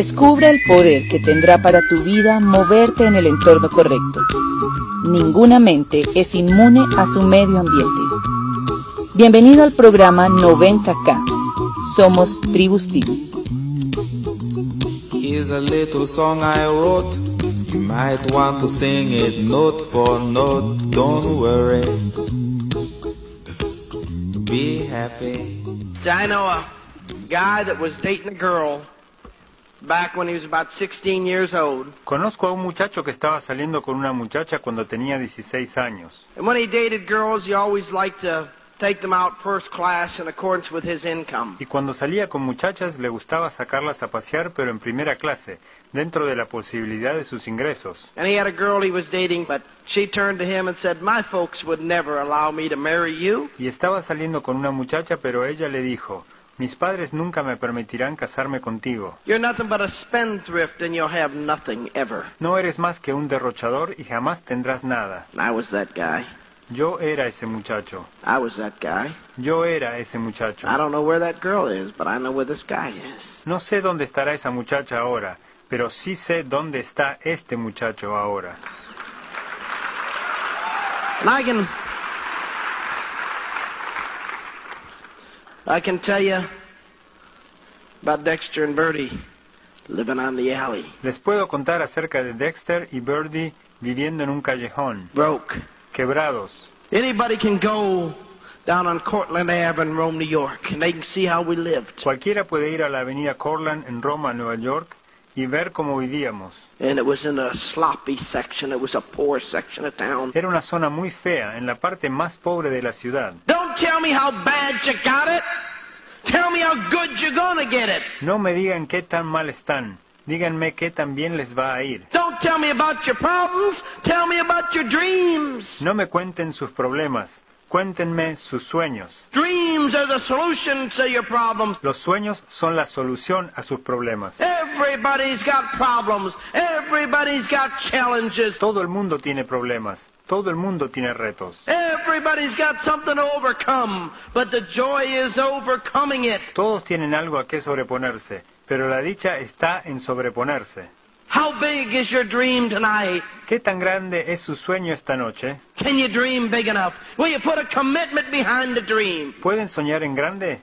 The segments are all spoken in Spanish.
Descubre el poder que tendrá para tu vida moverte en el entorno correcto. Ninguna mente es inmune a su medio ambiente. Bienvenido al programa 90K. Somos Tribus Team. Here's a little song I wrote. You might want to sing it note for note. Don't worry. Be happy. I know a guy that was dating a girl back when he was about 16 years old. Conozco a un muchacho que estaba saliendo con una muchacha cuando tenía 16 años. And when he dated girls, he always liked to take them out first class in accordance with his income. Y cuando salía con muchachas le gustaba sacarlas a pasear pero en primera clase, dentro de la posibilidad de sus ingresos. And he had a girl he was dating, but she turned to him and said, My folks would never allow me to marry you. Y estaba saliendo con una muchacha pero ella le dijo, mis padres nunca me permitirán casarme contigo. You're nothing but a spendthrift and you'll have nothing ever. No eres más que un derrochador y jamás tendrás nada. And I was that guy. Yo era ese muchacho. Yo era ese muchacho. I don't know where that girl is, but I know where this guy is. No sé dónde estará esa muchacha ahora, pero sí sé dónde está este muchacho ahora. I can tell you about Dexter and Bertie living on the alley. Les puedo contar acerca de Dexter y Birdie viviendo en un callejón, Broke. quebrados. Anybody can go down on Cortland Ave in Rome, New York, and they can see how we lived. Cualquiera puede ir a la avenida Cortland en Roma, Nueva York, y ver cómo vivíamos. And it was in a sloppy section. It was a poor section of town. Era una zona muy fea, en la parte más pobre de la ciudad. Don't tell me how bad you got it. No me digan qué tan mal están, díganme qué tan bien les va a ir. Don't tell me about your problems. Tell me about your dreams. No me cuenten sus problemas, cuéntenme sus sueños. Dreams are the solution to your problems. Los sueños son la solución a sus problemas. Everybody's got problems. Everybody's got challenges. Todo el mundo tiene problemas, todo el mundo tiene retos. Everybody's got something to overcome, but the joy is overcoming it. Todos tienen algo a qué sobreponerse, pero la dicha está en sobreponerse. How big is your dream tonight? ¿Qué tan grande es su sueño esta noche? Can you dream big enough? Will you put a commitment behind the dream? ¿Pueden soñar en grande?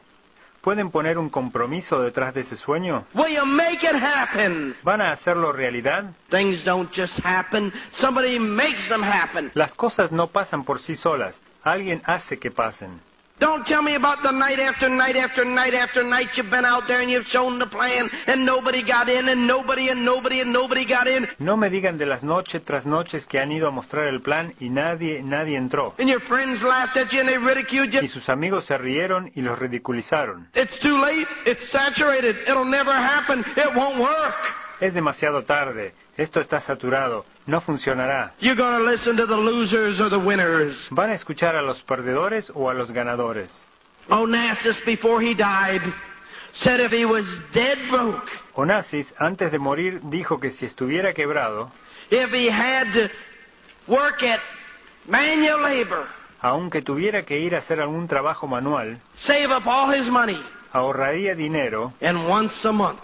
¿Pueden poner un compromiso detrás de ese sueño? Will you make it happen? ¿Van a hacerlo realidad? Things don't just happen. Somebody makes them happen. Las cosas no pasan por sí solas, alguien hace que pasen. Don't tell me about the night after night after night after night you've been out there and you've shown the plan and nobody got in and nobody and nobody and nobody got in No me digan de las noches tras noches que han ido a mostrar el plan y nadie, nadie entró. and your friends laughed at you and they ridiculed Y you. sus amigos se rieron y los ridiculizaron. It's too late. It's saturated. It'll never happen. It won't work. Es demasiado tarde, esto está saturado, no funcionará. You're going to listen to the losers or the winners. ¿Van a escuchar a los perdedores o a los ganadores? Onassis, before he died, said if he was dead broke, Onassis, antes de morir, dijo que si estuviera quebrado, if he had to work at manual labor, aunque tuviera que ir a hacer algún trabajo manual, save up all his money, ahorraría dinero and once a month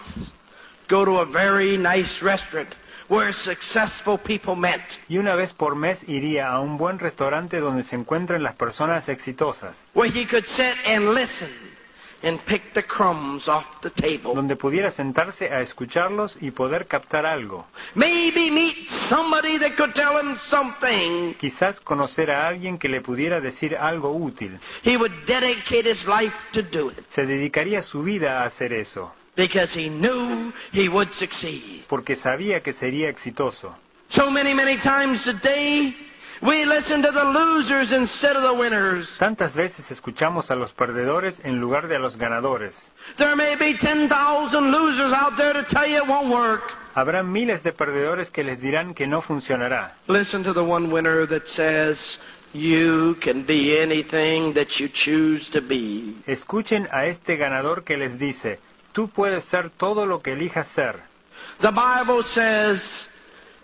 go to a very nice restaurant where successful people met, y una vez por mes iría a un buen restaurante donde se encuentren las personas exitosas, where he could sit and listen and pick the crumbs off the table. donde pudiera sentarse a escucharlos y poder captar algo. Maybe meet somebody that could tell him something. Quizás conocer a alguien que le pudiera decir algo útil. He would dedicate his life to do it Se dedicaría su vida a hacer eso, because he knew he would succeed. porque sabía que sería exitoso. So many, many times today, we listen to the losers instead of the winners. Tantas veces escuchamos a los perdedores en lugar de a los ganadores. There may be 10,000 losers out there to tell you it won't work. Habrá miles de perdedores que les dirán que no funcionará. Listen to the one winner that says, You can be anything that you choose to be. Escuchen a este ganador que les dice, tú puedes ser todo lo que elijas ser. The Bible says,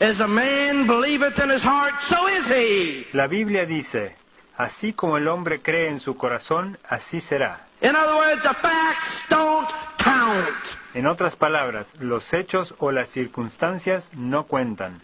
As a man believeth in his heart, so is he. La Biblia dice, así como el hombre cree en su corazón, así será. In other words, the facts don't count. En otras palabras, los hechos o las circunstancias no cuentan.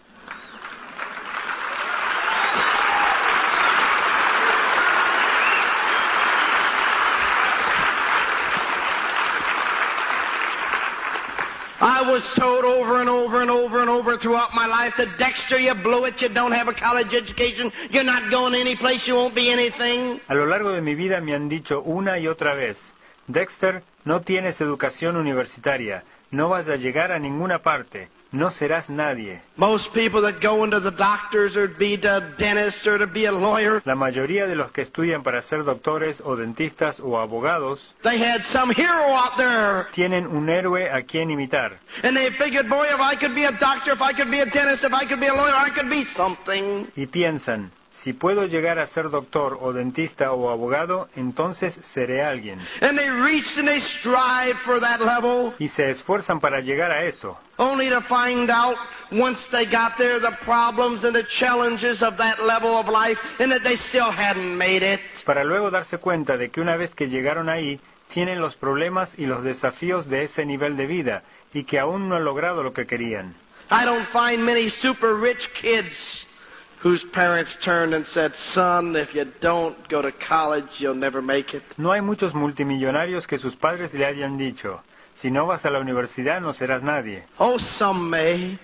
Was told over and over and over and over throughout my life that Dexter, you blew it, you don't have a college education, you're not going any place, you won't be anything. A lo largo de mi vida me han dicho una y otra vez, Dexter, no tienes educación universitaria, no vas a llegar a ninguna parte, no serás nadie. Most people that go into the doctors or be a dentist or to be a lawyer, La mayoría de los que estudian para ser doctores o dentistas o abogados they had some hero out there. tienen un héroe a quien imitar. And they figured, boy, if I could be a doctor, if I could be a dentist, if I could be a lawyer, I could be something. y piensan, si puedo llegar a ser doctor o dentista o abogado, entonces seré alguien. And they reached and they strive for that level, Y se esfuerzan para llegar a eso, only to find out once they got there the problems and the challenges of that level of life and that they still hadn't made it. para luego darse cuenta de que una vez que llegaron ahí, tienen los problemas y los desafíos de ese nivel de vida y que aún no han logrado lo que querían. I don't find many super rich kids whose parents turned and said, son, if you don't go to college, you'll never make it. No hay muchos multimillonarios que sus padres le hayan dicho, si no vas a la universidad no serás nadie. Oh, some may,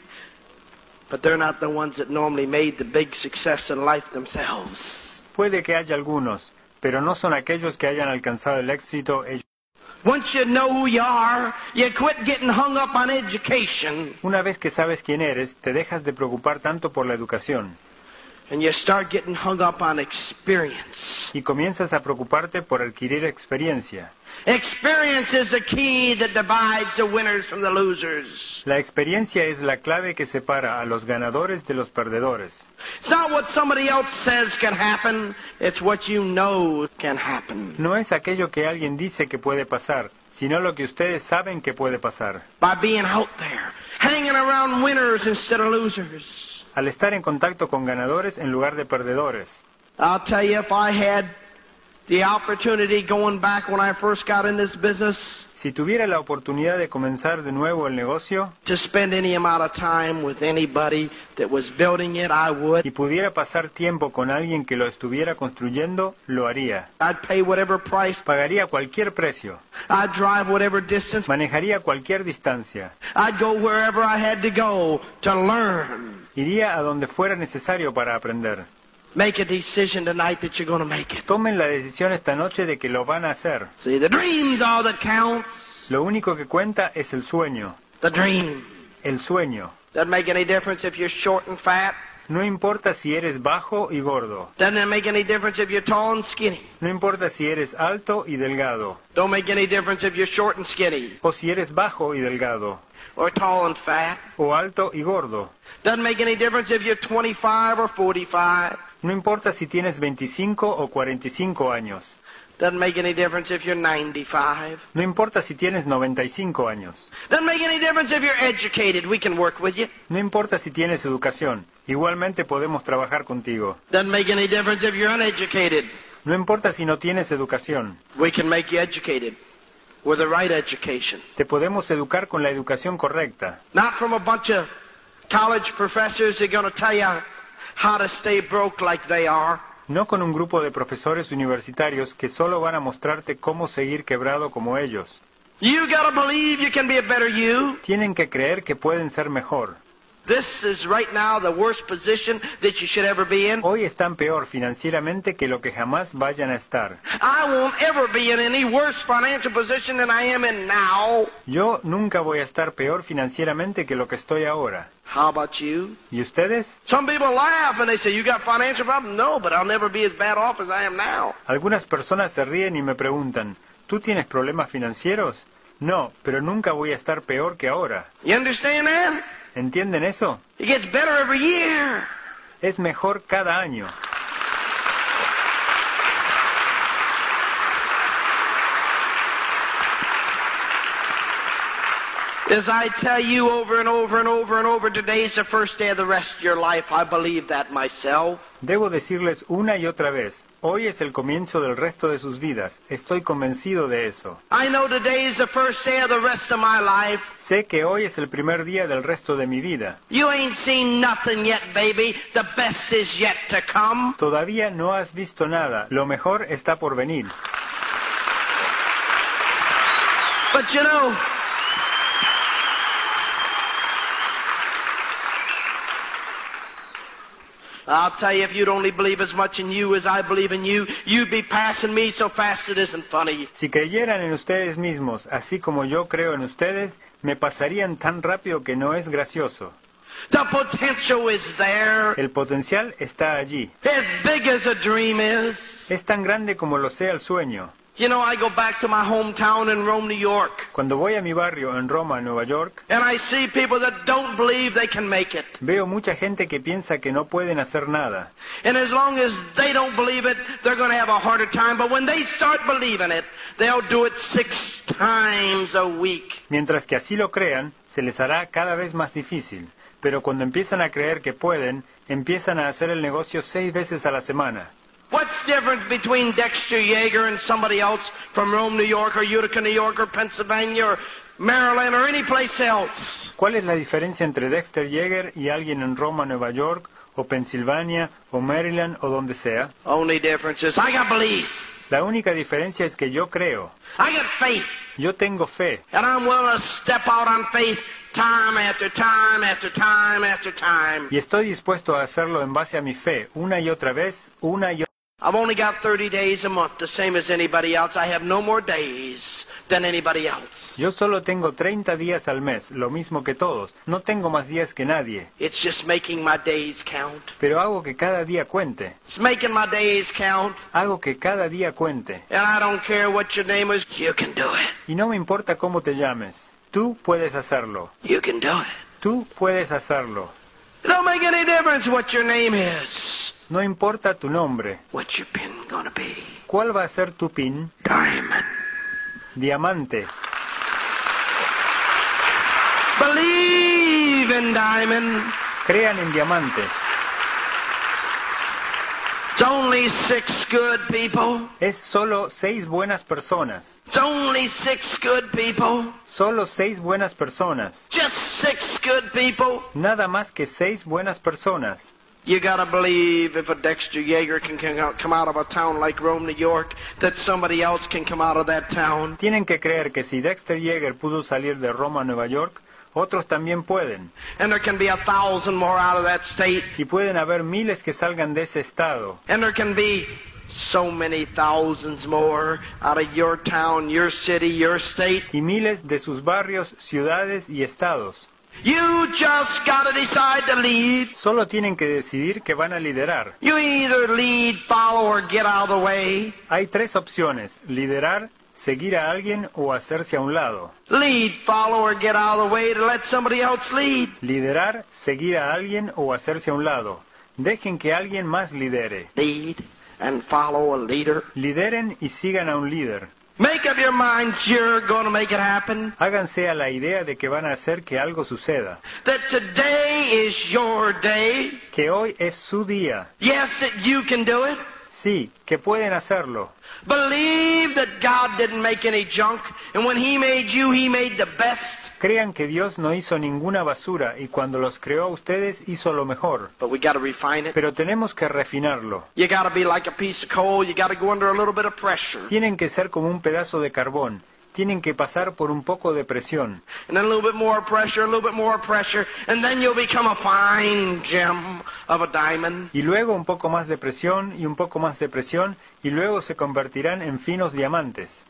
but they're not the ones that normally made the big success in life themselves. Puede que haya algunos, pero no son aquellos que hayan alcanzado el éxito ellos. Once you know who you are, you quit getting hung up on education Una vez que sabes quién eres, te dejas de preocupar tanto por la educación and you start getting hung up on experience. y comienzas a preocuparte por adquirir experiencia. Experience is the key that divides the winners from the losers. La experiencia es la clave que separa a los ganadores de los perdedores. It's not what somebody else says can happen, it's what you know can happen. No es aquello que alguien dice que puede pasar, sino lo que ustedes saben que puede pasar. By being out there, hanging around winners instead of losers. Al estar en contacto con ganadores en lugar de perdedores. I'll tell you, if I had Si tuviera la oportunidad de comenzar de nuevo el negocio to spend any amount of time with anybody that was building it, I would. y pudiera pasar tiempo con alguien que lo estuviera construyendo, lo haría. I'd pay whatever price. Pagaría cualquier precio, I'd drive whatever distance. manejaría cualquier distancia, I'd go wherever I had to go to learn. iría a donde fuera necesario para aprender. Make a decision tonight that you're going to make it. Tomen la decisión esta noche de que lo van a hacer. See, the dream's all that counts. Lo único que cuenta es el sueño, The dream. el sueño. Doesn't make any difference if you're short and fat. No importa si eres bajo y gordo, Doesn't it make any difference if you're tall and skinny. no importa si eres alto y delgado, Don't make any difference if you're short and skinny o si eres bajo y delgado, or tall and fat. o alto y gordo. Doesn't make any difference if you're 25 or 45. No importa si tienes 25 o 45 años. Doesn't make any difference if you're 95. No importa si tienes 95 años. Doesn't make any difference if you're educated. We can work with you. No importa si tienes educación. Igualmente podemos trabajar contigo. Doesn't make any difference if you're uneducated. No importa si no tienes educación. We can make you educated with the right education. Te podemos educar con la educación correcta. Not from a bunch of college professors that are going to tell you how to stay broke like they are. No con un grupo de profesores universitarios que solo van a mostrarte cómo seguir quebrado como ellos. You got to believe you can be a better you. Tienen que creer que pueden ser mejor. This is right now the worst position that you should ever be in. Hoy están peor financieramente que lo que jamás vayan a estar. I won't ever be in any worse financial position than I am in now. Yo nunca voy a estar peor financieramente que lo que estoy ahora. How about you? ¿Y ustedes? Some people laugh and they say, You got financial problems? No, but I'll never be as bad off as I am now. Algunas personas se ríen y me preguntan, ¿tú tienes problemas financieros? No, pero nunca voy a estar peor que ahora. You understand that? ¿Entienden eso? It gets better every year. Es mejor cada año. As I tell you over and over and over and over, today's the first day of the rest of your life. I believe that myself. Debo decirles una y otra vez, hoy es el comienzo del resto de sus vidas. Estoy convencido de eso. I know today's the first day of the rest of my life. Sé que hoy es el primer día del resto de mi vida. You ain't seen nothing yet, baby. The best is yet to come. Todavía no has visto nada. Lo mejor está por venir. But you know, I'll tell you, if you'd only believe as much in you as I believe in you, you'd be passing me so fast it isn't funny. Si creyeran en ustedes mismos, así como yo creo en ustedes, me pasarían tan rápido que no es gracioso. The potential is there. El potencial está allí. As big as a dream is. Es tan grande como lo sea el sueño. You know, I go back to my hometown in Rome, New York, Cuando voy a mi barrio en Roma, Nueva York, and I see people that don't believe they can make it. veo mucha gente que piensa que no pueden hacer nada. And as long as they don't believe it, they're going to have a harder time. But when they start believing it, they'll do it six times a week. Mientras que así lo crean, se les hará cada vez más difícil. Pero cuando empiezan a creer que pueden, empiezan a hacer el negocio seis veces a la semana. What's the difference between Dexter Yeager and somebody else from Rome, New York, or Utica, New York, or Pennsylvania, or Maryland, or any place else? ¿Cuál es la diferencia entre Dexter Yeager y alguien en Roma, Nueva York, o Pensilvania, o Maryland, o donde sea? Only difference is I got belief. La única diferencia es que yo creo, I got faith. yo tengo fe, And I'm willing to step out on faith time after time after time after time. y estoy dispuesto a hacerlo en base a mi fe, una y otra vez, una y otra I've only got 30 days a month, the same as anybody else. I have no more days than anybody else. Yo solo tengo 30 días al mes, lo mismo que todos. No tengo más días que nadie, It's just making my days count. pero hago que cada día cuente. It's making my days count. Hago que cada día cuente. And I don't care what your name is, you can do it. Y no me importa cómo te llames. Tú puedes hacerlo. You can do it. Tú puedes hacerlo. It don't make any difference what your name is. No importa tu nombre. What's your pin gonna be? ¿Cuál va a ser tu pin? Diamond. Diamante. Believe in diamond. Crean en diamante. It's only six good people. Es solo seis buenas personas. It's only six good people. Solo seis buenas personas. Just six good people. Nada más que seis buenas personas. You gotta believe if a Dexter Yeager can come out of a town like Rome, New York, that somebody else can come out of that town. Tienen que creer que si Dexter Yeager pudo salir de Roma Nueva York, otros también pueden. And there can be a thousand more out of that state. Y pueden haber miles que salgan de ese estado. And there can be so many thousands more out of your town, your city, your state. Y miles de sus barrios, ciudades y estados. You just gotta decide to lead. Solo tienen que decidir que van a liderar. You either lead, follow, or get out of the way. Hay tres opciones. Liderar, seguir a alguien o hacerse a un lado. Lead, follow, or get out of the way to let somebody else lead. Liderar, seguir a alguien o hacerse a un lado. Dejen que alguien más lidere. Lead and follow a leader. Lideren y sigan a un líder. Make up your mind you're gonna make it happen. Háganse a la idea de que van a hacer que algo suceda. That today is your day. Que hoy es su día. Yes, that you can do it. Sí, que pueden hacerlo. Believe that God didn't make any junk, and when He made you, He made the best. Crean que Dios no hizo ninguna basura y cuando los creó a ustedes hizo lo mejor. But we gotta refine it. Pero tenemos que refinarlo. You gotta be like a piece of coal. You gotta go under a little bit of pressure. Tienen que ser como un pedazo de carbón. Tienen que pasar por un poco de presión. Y luego un poco más de presión y un poco más de presión y luego se convertirán en finos diamantes.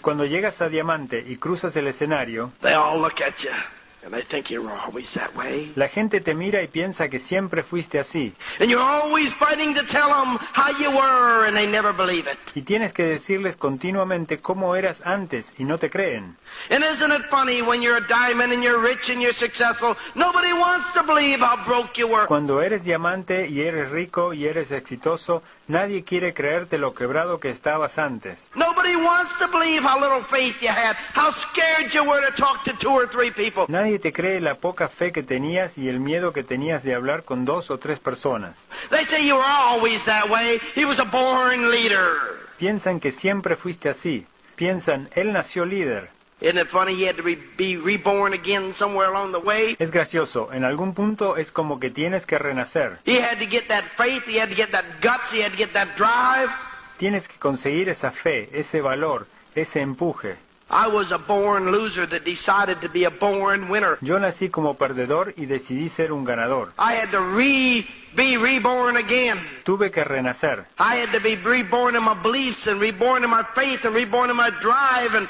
Cuando llegas a diamante y cruzas el escenario, la gente te mira y piensa que siempre fuiste así. And you're always fighting to tell them how you were and they never believe it. Y tienes que decirles continuamente cómo eras antes y no te creen. And isn't it funny when you're a diamond and you're rich and you're successful, nobody wants to believe how broke you were. Cuando eres diamante y eres rico y eres exitoso, Nadie quiere creerte lo quebrado que estabas antes. Nadie te cree la poca fe que tenías y el miedo que tenías de hablar con dos o tres personas. Piensan que siempre fuiste así. Piensan, él nació líder. Isn't it funny he had to re- be reborn again somewhere along the way? Es gracioso, en algún punto es como que tienes que renacer. He had to get that faith, he had to get that guts, he had to get that drive. Tienes que conseguir esa fe, ese valor, ese empuje. I was a born loser that decided to be a born winner. Yo nací como perdedor y decidí ser un ganador. I had to re be reborn again. Tuve que renacer. I had to be reborn in my beliefs and reborn in my faith and reborn in my drive and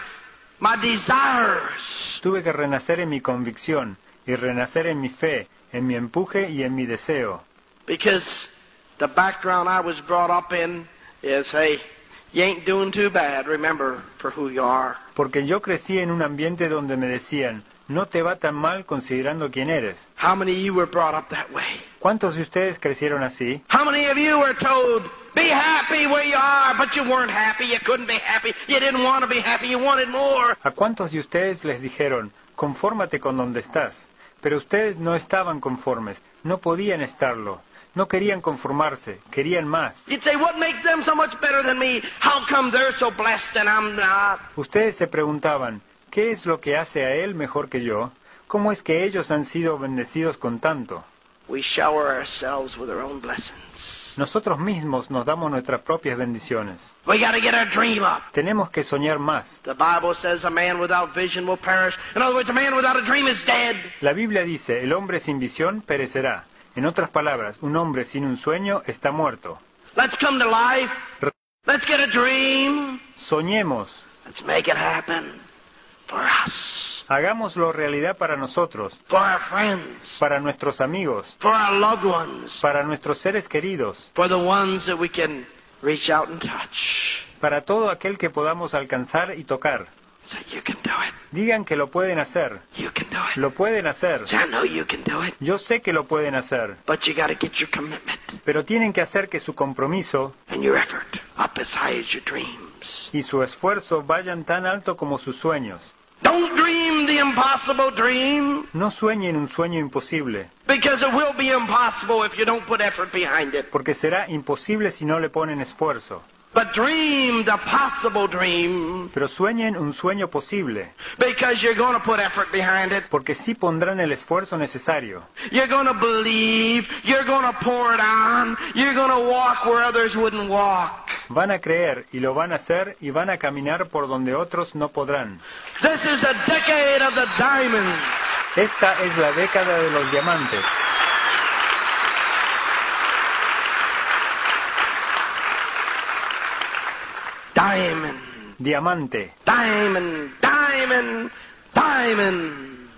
my desires. Tuve que renacer en mi convicción y renacer en mi fe, en mi empuje y en mi deseo. Because the background I was brought up in is, hey, you ain't doing too bad, remember, for who you are. Porque yo crecí en un ambiente donde me decían, no te va tan mal considerando quién eres. How many of you were brought up that way? ¿Cuántos de ustedes crecieron así? How many of you were told, be happy where you are, but you weren't happy, you couldn't be happy, you didn't want to be happy, you wanted more? ¿A cuántos de ustedes les dijeron, confórmate con donde estás? Pero ustedes no estaban conformes, no podían estarlo, no querían conformarse, querían más. You'd say, what makes them so much better than me? How come they're so blessed and I'm not? Ustedes se preguntaban, ¿qué es lo que hace a él mejor que yo? ¿Cómo es que ellos han sido bendecidos con tanto? We shower ourselves with our own blessings. Nosotros mismos nos damos nuestras propias bendiciones. We got to get our dream up. Tenemos que soñar más. The Bible says a man without vision will perish. In other words, a man without a dream is dead. La Biblia dice, el hombre sin visión perecerá. En otras palabras, un hombre sin un sueño está muerto. Let's come to life. Let's get a dream. Soñemos, Let's make it happen for us, Hagámoslo realidad para nosotros, para nuestros amigos, para nuestros seres queridos, para todo aquel que podamos alcanzar y tocar. Digan que lo pueden hacer. Lo pueden hacer. Yo sé que lo pueden hacer. Pero tienen que hacer que su compromiso y su esfuerzo vayan tan alto como sus sueños. Don't dream the impossible dream No sueñen un sueño imposible, because it will be impossible if you don't put effort behind it. porque será imposible si no le ponen esfuerzo. But dream the possible dream Pero sueñen un sueño posible, because you're going to put effort behind it. porque sí pondrán el esfuerzo necesario. You're going to believe. You're going to pour it on. You're going to walk where others wouldn't walk. Van a creer y lo van a hacer y van a caminar por donde otros no podrán. This is a decade of the diamonds. Esta es la década de los diamantes. Diamond. Diamante. Diamond. Diamond. Diamond.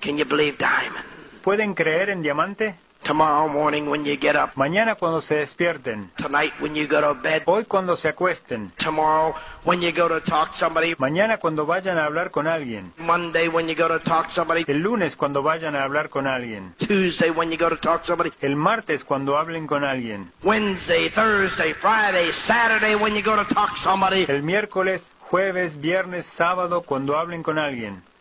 Can you believe diamond? ¿Pueden creer en diamante? Tomorrow morning when you get up. Mañana cuando se despierten. Tonight when you go to bed. Hoy cuando se acuesten. Tomorrow when you go to talk to somebody. Mañana cuando vayan a hablar con alguien. Monday when you go to talk to somebody. El lunes cuando vayan a hablar con alguien. Tuesday when you go to talk to somebody. El martes cuando hablen con alguien. Wednesday, Thursday, Friday, Saturday when you go to talk to somebody. El miércoles, jueves, viernes, sábado cuando hablen con alguien.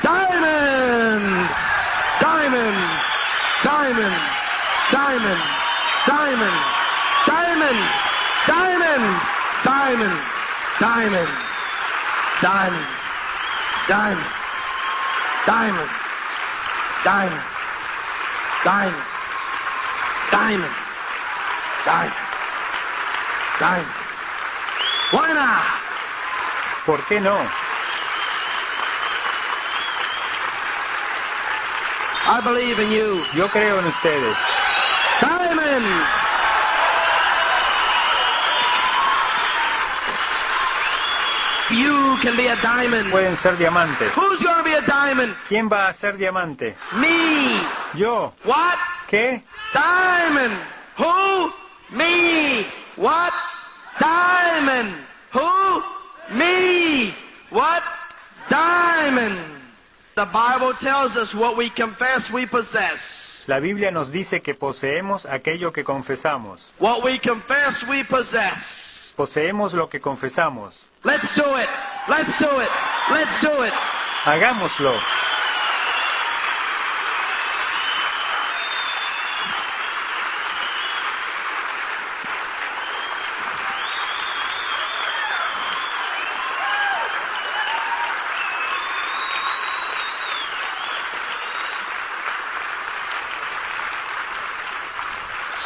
diamond, diamond, diamond, diamond, diamond, diamond, diamond, diamond, diamond, diamond, diamond, diamond, diamond, diamond, diamond, diamond, diamond. Why not? ¿Por qué no? I believe in you. Yo creo en ustedes. Diamond. You can be a diamond. Pueden ser diamantes. Who's gonna be a diamond? ¿Quién va a ser diamante? Me. Yo. What? ¿Qué? Diamond. Who? Me. What? Diamond. Who? Me. What? Diamond. The Bible tells us what we confess we possess. La Biblia nos dice que poseemos aquello que confesamos. What we confess we possess. Poseemos lo que confesamos. Let's do it. Let's do it. Let's do it. Hagámoslo.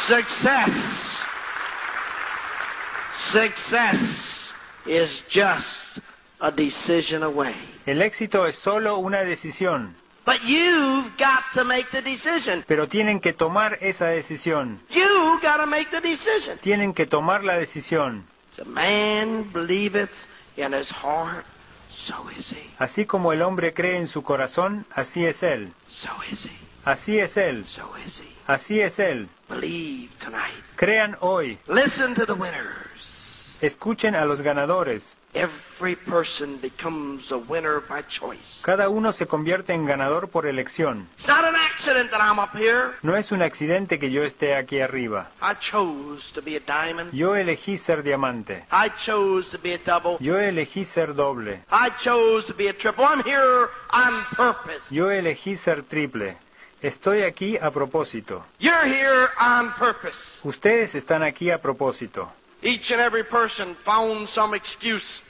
Success. Success is just a decision away. El éxito es solo una decisión, But you've got to make the decision. pero tienen que tomar esa decisión. You got to make the decision. Tienen que tomar la decisión. As a man believeth in his heart, so is he. Así como el hombre cree en su corazón, así es él. So is he. Así es él. So is he. Así es él. Believe tonight. Crean hoy. Listen to the winners. Escuchen a los ganadores. Every person becomes a winner by choice. Cada uno se convierte en ganador por elección. It's not an accident that I'm up here. No es un accidente que yo esté aquí arriba. I chose to be a diamond. Yo elegí ser diamante. I chose to be a double. Yo elegí ser doble. I chose to be a triple. I'm here on purpose. Yo elegí ser triple. Estoy aquí a propósito. You're here on purpose. Ustedes están aquí a propósito. Each and every person found some excuse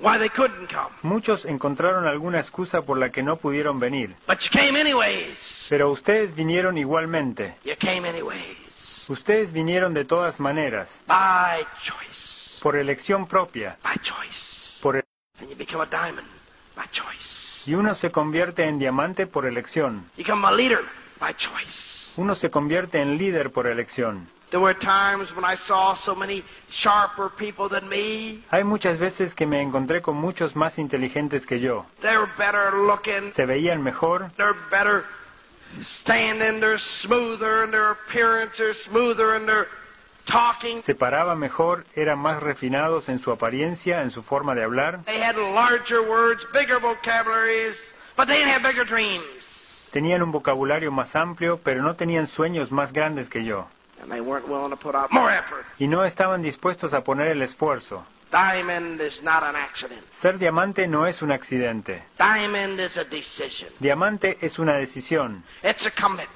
why they couldn't come. Muchos encontraron alguna excusa por la que no pudieron venir. But you came anyways. Pero ustedes vinieron igualmente. You came anyways. Ustedes vinieron de todas maneras. By choice. Por elección propia. By choice. Por e- And you become a diamond. By choice. Y uno se convierte en diamante por elección. Uno se convierte en líder por elección. There were times when I saw so many sharper people than me. Hay muchas veces que me encontré con muchos más inteligentes que yo. They're better looking. Se veían mejor, They're better standing. They're smoother in their appearance. Smoother in their. Se paraban mejor, eran más refinados en su apariencia, en su forma de hablar. They had larger words, bigger vocabularies, but they didn't have bigger dreams. Tenían un vocabulario más amplio, pero no tenían sueños más grandes que yo. And they weren't willing to put out more effort. Y no estaban dispuestos a poner el esfuerzo. Diamond is not an accident. Ser diamante no es un accidente. Diamond is a decision. Diamante es una decisión, It's a commitment.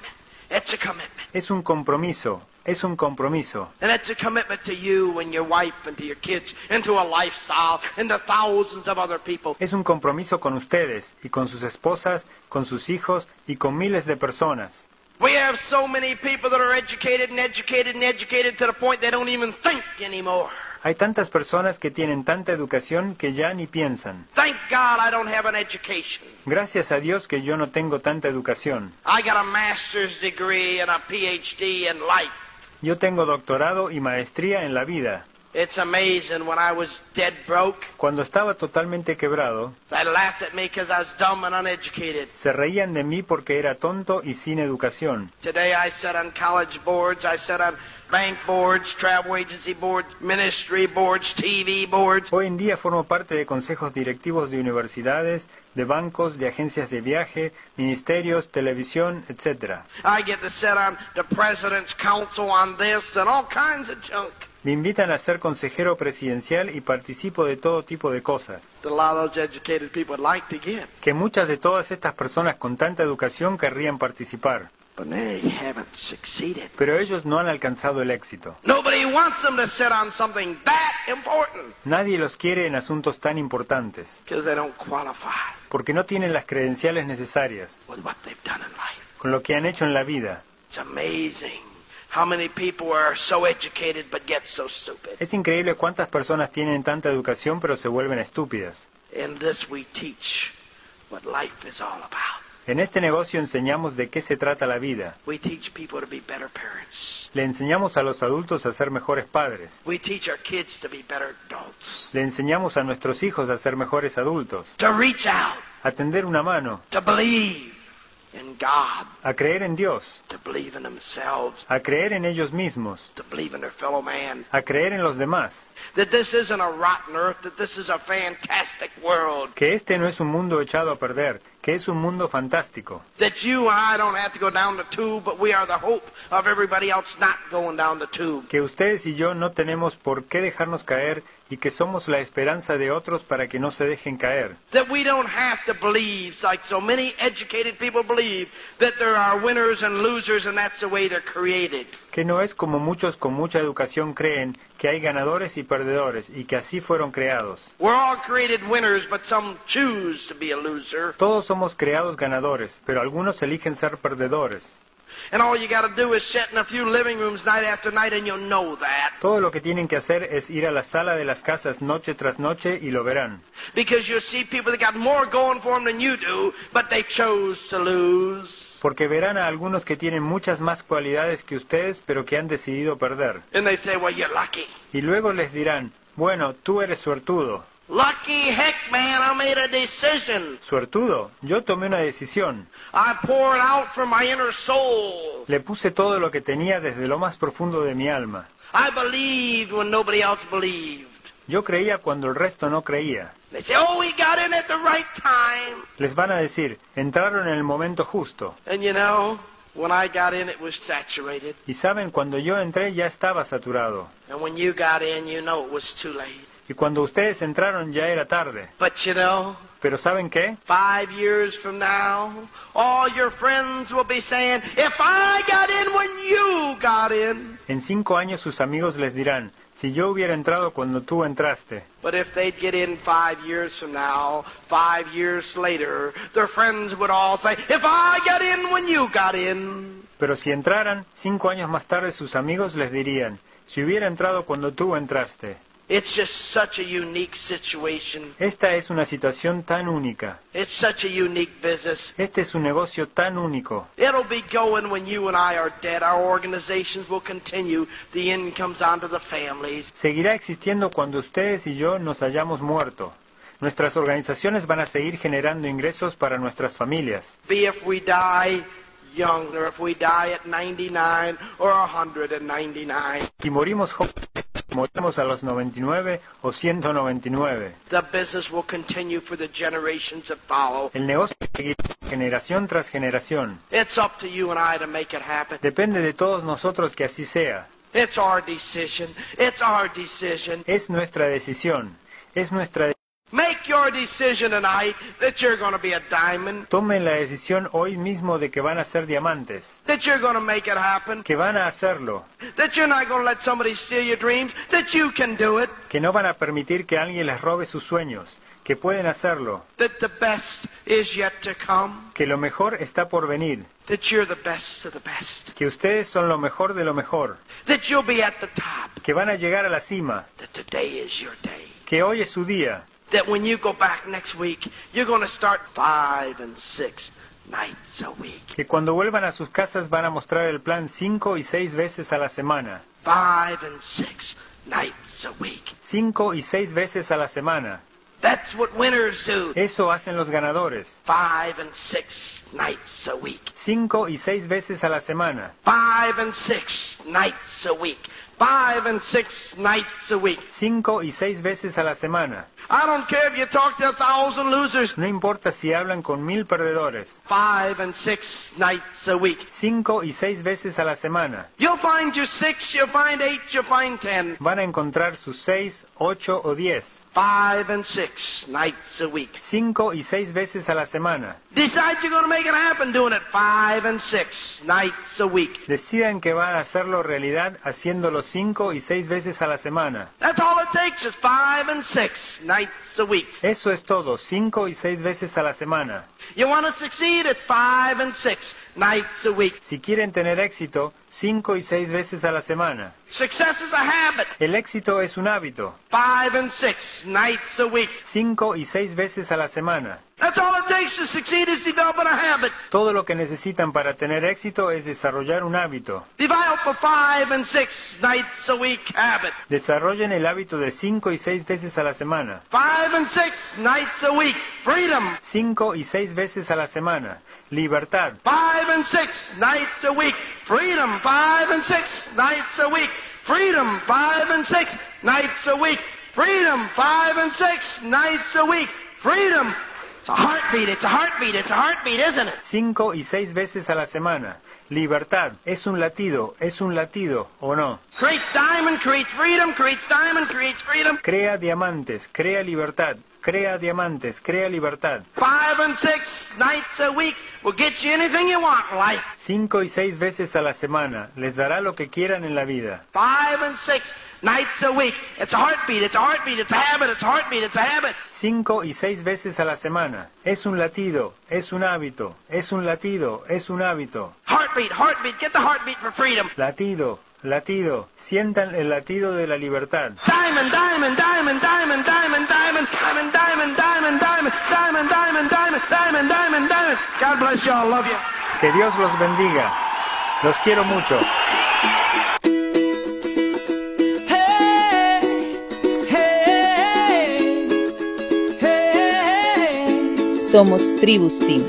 It's a commitment. es un compromiso, es un compromiso. And it's a commitment to you and your wife and to your kids and to a lifestyle and to thousands of other people. Es un compromiso con ustedes y con sus esposas, con sus hijos y con miles de personas. We have so many people that are educated and educated and educated to the point they don't even think anymore. Hay tantas personas que tienen tanta educación que ya ni piensan. Thank God I don't have an education. Gracias a Dios que yo no tengo tanta educación. I got a master's degree and a PhD in life. Yo tengo doctorado y maestría en la vida. It's amazing when I was dead broke, Cuando estaba totalmente quebrado, they laughed at me because I was dumb and uneducated. se reían de mí porque era tonto y sin educación. Today I sat on college boards, I sat on bank boards, travel agency boards, ministry boards, TV boards. Hoy en día formo parte de consejos directivos de universidades, de bancos, de agencias de viaje, ministerios, televisión, etc. Me invitan a ser consejero presidencial y participo de todo tipo de cosas, que muchas de todas estas personas con tanta educación querrían participar, but they haven't succeeded. pero ellos no han alcanzado el éxito. Nobody wants them to sit on something that important Nadie los quiere en asuntos tan importantes, because they don't qualify porque no tienen las credenciales necesarias with what they've done in life. con lo que han hecho en la vida. It's amazing how many people are so educated but get so stupid. Es increíble cuántas personas tienen tanta educación pero se vuelven estúpidas. En este negocio enseñamos de qué se trata la vida. Le enseñamos a los adultos a ser mejores padres. Le enseñamos a nuestros hijos a ser mejores adultos. A tender una mano. A creer en Dios. A creer en ellos mismos. A creer en los demás. Que este no es un mundo echado a perder, que es un mundo fantástico. That you and I don't have to go down the tube, but we are the hope of everybody else not going down the tube. Que ustedes y yo no tenemos por qué dejarnos caer y que somos la esperanza de otros para que no se dejen caer. That we don't have to believe, like so many educated people believe, that there are winners and losers and that's the way they're created. Que no es como muchos con mucha educación creen que hay ganadores y perdedores y que así fueron creados. We're all created winners, but some choose to be a loser. Todos somos creados ganadores, pero algunos eligen ser perdedores. And all you got to do is sit in a few living rooms night after night and you'll know that. Todo lo que tienen que hacer es ir a la sala de las casas noche tras noche y lo verán. Because you'll see people that got more going for them than you do, but they chose to lose. Porque verán a algunos que tienen muchas más cualidades que ustedes, pero que han decidido perder. And they say, well, you're lucky. Y luego les dirán, bueno, tú eres suertudo. Lucky heck, man, I made a decision. Suertudo, yo tomé una decisión. I poured out from my inner soul. Le puse todo lo que tenía desde lo más profundo de mi alma. I believed when nobody else believed. Yo creía cuando el resto no creía. They say, oh, we got in at the right time. Les van a decir, entraron en el momento justo. And you know, when I got in, it was saturated. Y saben, cuando yo entré ya estaba saturado. And when you got in, you know it was too late. Y cuando ustedes entraron ya era tarde. But you know, Pero ¿saben qué? five years from now, all your friends will be saying, if I got in when you got in. En cinco años sus amigos les dirán, si yo hubiera entrado cuando tú entraste. But if they'd get in five years from now, five years later, their friends would all say, if I got in when you got in. Pero si entraran, cinco años más tarde sus amigos les dirían, si hubiera entrado cuando tú entraste. It's just such a unique situation. Esta es una situación tan única. It's such a unique business. Este es un negocio tan único. It'll be going when you and I are dead. Our organizations will continue. The incomes onto the families. Seguirá existiendo cuando ustedes y yo nos hayamos muerto. Nuestras organizaciones van a seguir generando ingresos para nuestras familias. Be if we die young or if we die at 99 or 199. Y morimos jóvenes, morimos a los 99 o 199. The business will continue for the generations that follow. El negocio seguirá generación tras generación. It's up to you and I to make it happen. Depende de todos nosotros que así sea. It's our decision. It's our decision. Es nuestra decisión. Es nuestra de- Make your decision tonight that you're going to be a diamond, Tomen la decisión hoy mismo de que van a ser diamantes. that you're going to make it happen, Que van a hacerlo. that you're not going to let somebody steal your dreams, that you can do it, Que no van a permitir que alguien les robe sus sueños. Que pueden hacerlo. that the best is yet to come, Que lo mejor está por venir. that you're the best of the best, Que ustedes son lo mejor de lo mejor. that you'll be at the top, Que van a llegar a la cima. that today is your day. Que hoy es su día. That when you go back next week, you're going to start five and six nights a week. Que cuando vuelvan a sus casas van a mostrar el plan cinco y seis veces a la semana. Five and six nights a week. Cinco y seis veces a la semana. That's what winners do. Eso hacen los ganadores. Five and six nights a week. Cinco y seis veces a la semana. Five and six nights a week. Five and six nights a week. Cinco y seis veces a la semana. I don't care if you talk to a thousand losers. No importa si hablan con mil perdedores. Five and six nights a week. Cinco y seis veces a la semana. You'll find your six, you'll find eight, you'll find ten. Van a encontrar sus seis, ocho o diez. Five and six nights a week. Cinco y seis veces a la semana. Decide you're going to make it happen doing it five and six nights a week. Decidan que van a hacerlo realidad haciéndolo cinco y seis veces a la semana. That's all it takes is five and six nights a week. Eso es todo, cinco y seis veces a la semana. You want to succeed? It's five and six nights a week. Si quieren tener éxito, cinco y seis veces a la semana. Success is a habit. El éxito es un hábito, Five and six nights a week. cinco y seis veces a la semana. Todo lo que necesitan para tener éxito es desarrollar un hábito. Desarrollen el hábito de cinco y seis veces a la semana. Cinco y seis veces a la semana. Libertad. Freedom, five and six nights a week. Freedom, five and six nights a week. Freedom, Cinco y seis veces a la semana. Libertad. Es un latido. Es un latido. ¿O no? Creates diamond, creates freedom, creates diamond, creates freedom. Crea diamantes. Crea libertad. Crea diamantes, crea libertad. Cinco y seis veces a la semana les dará lo que quieran en la vida. Cinco y seis veces a la semana. Es un latido, es un hábito, es un latido, es un hábito. Heartbeat, heartbeat, get the heartbeat for freedom. Latido, Latido. Sientan el latido de la libertad. Diamond, diamond, diamond, diamond, diamond, diamond, diamond, diamond, diamond, diamond, diamond, diamond, diamond, diamond, diamond, diamond. God bless y'all. Love you. Que Dios los bendiga. Los quiero mucho. Somos Tribus Team.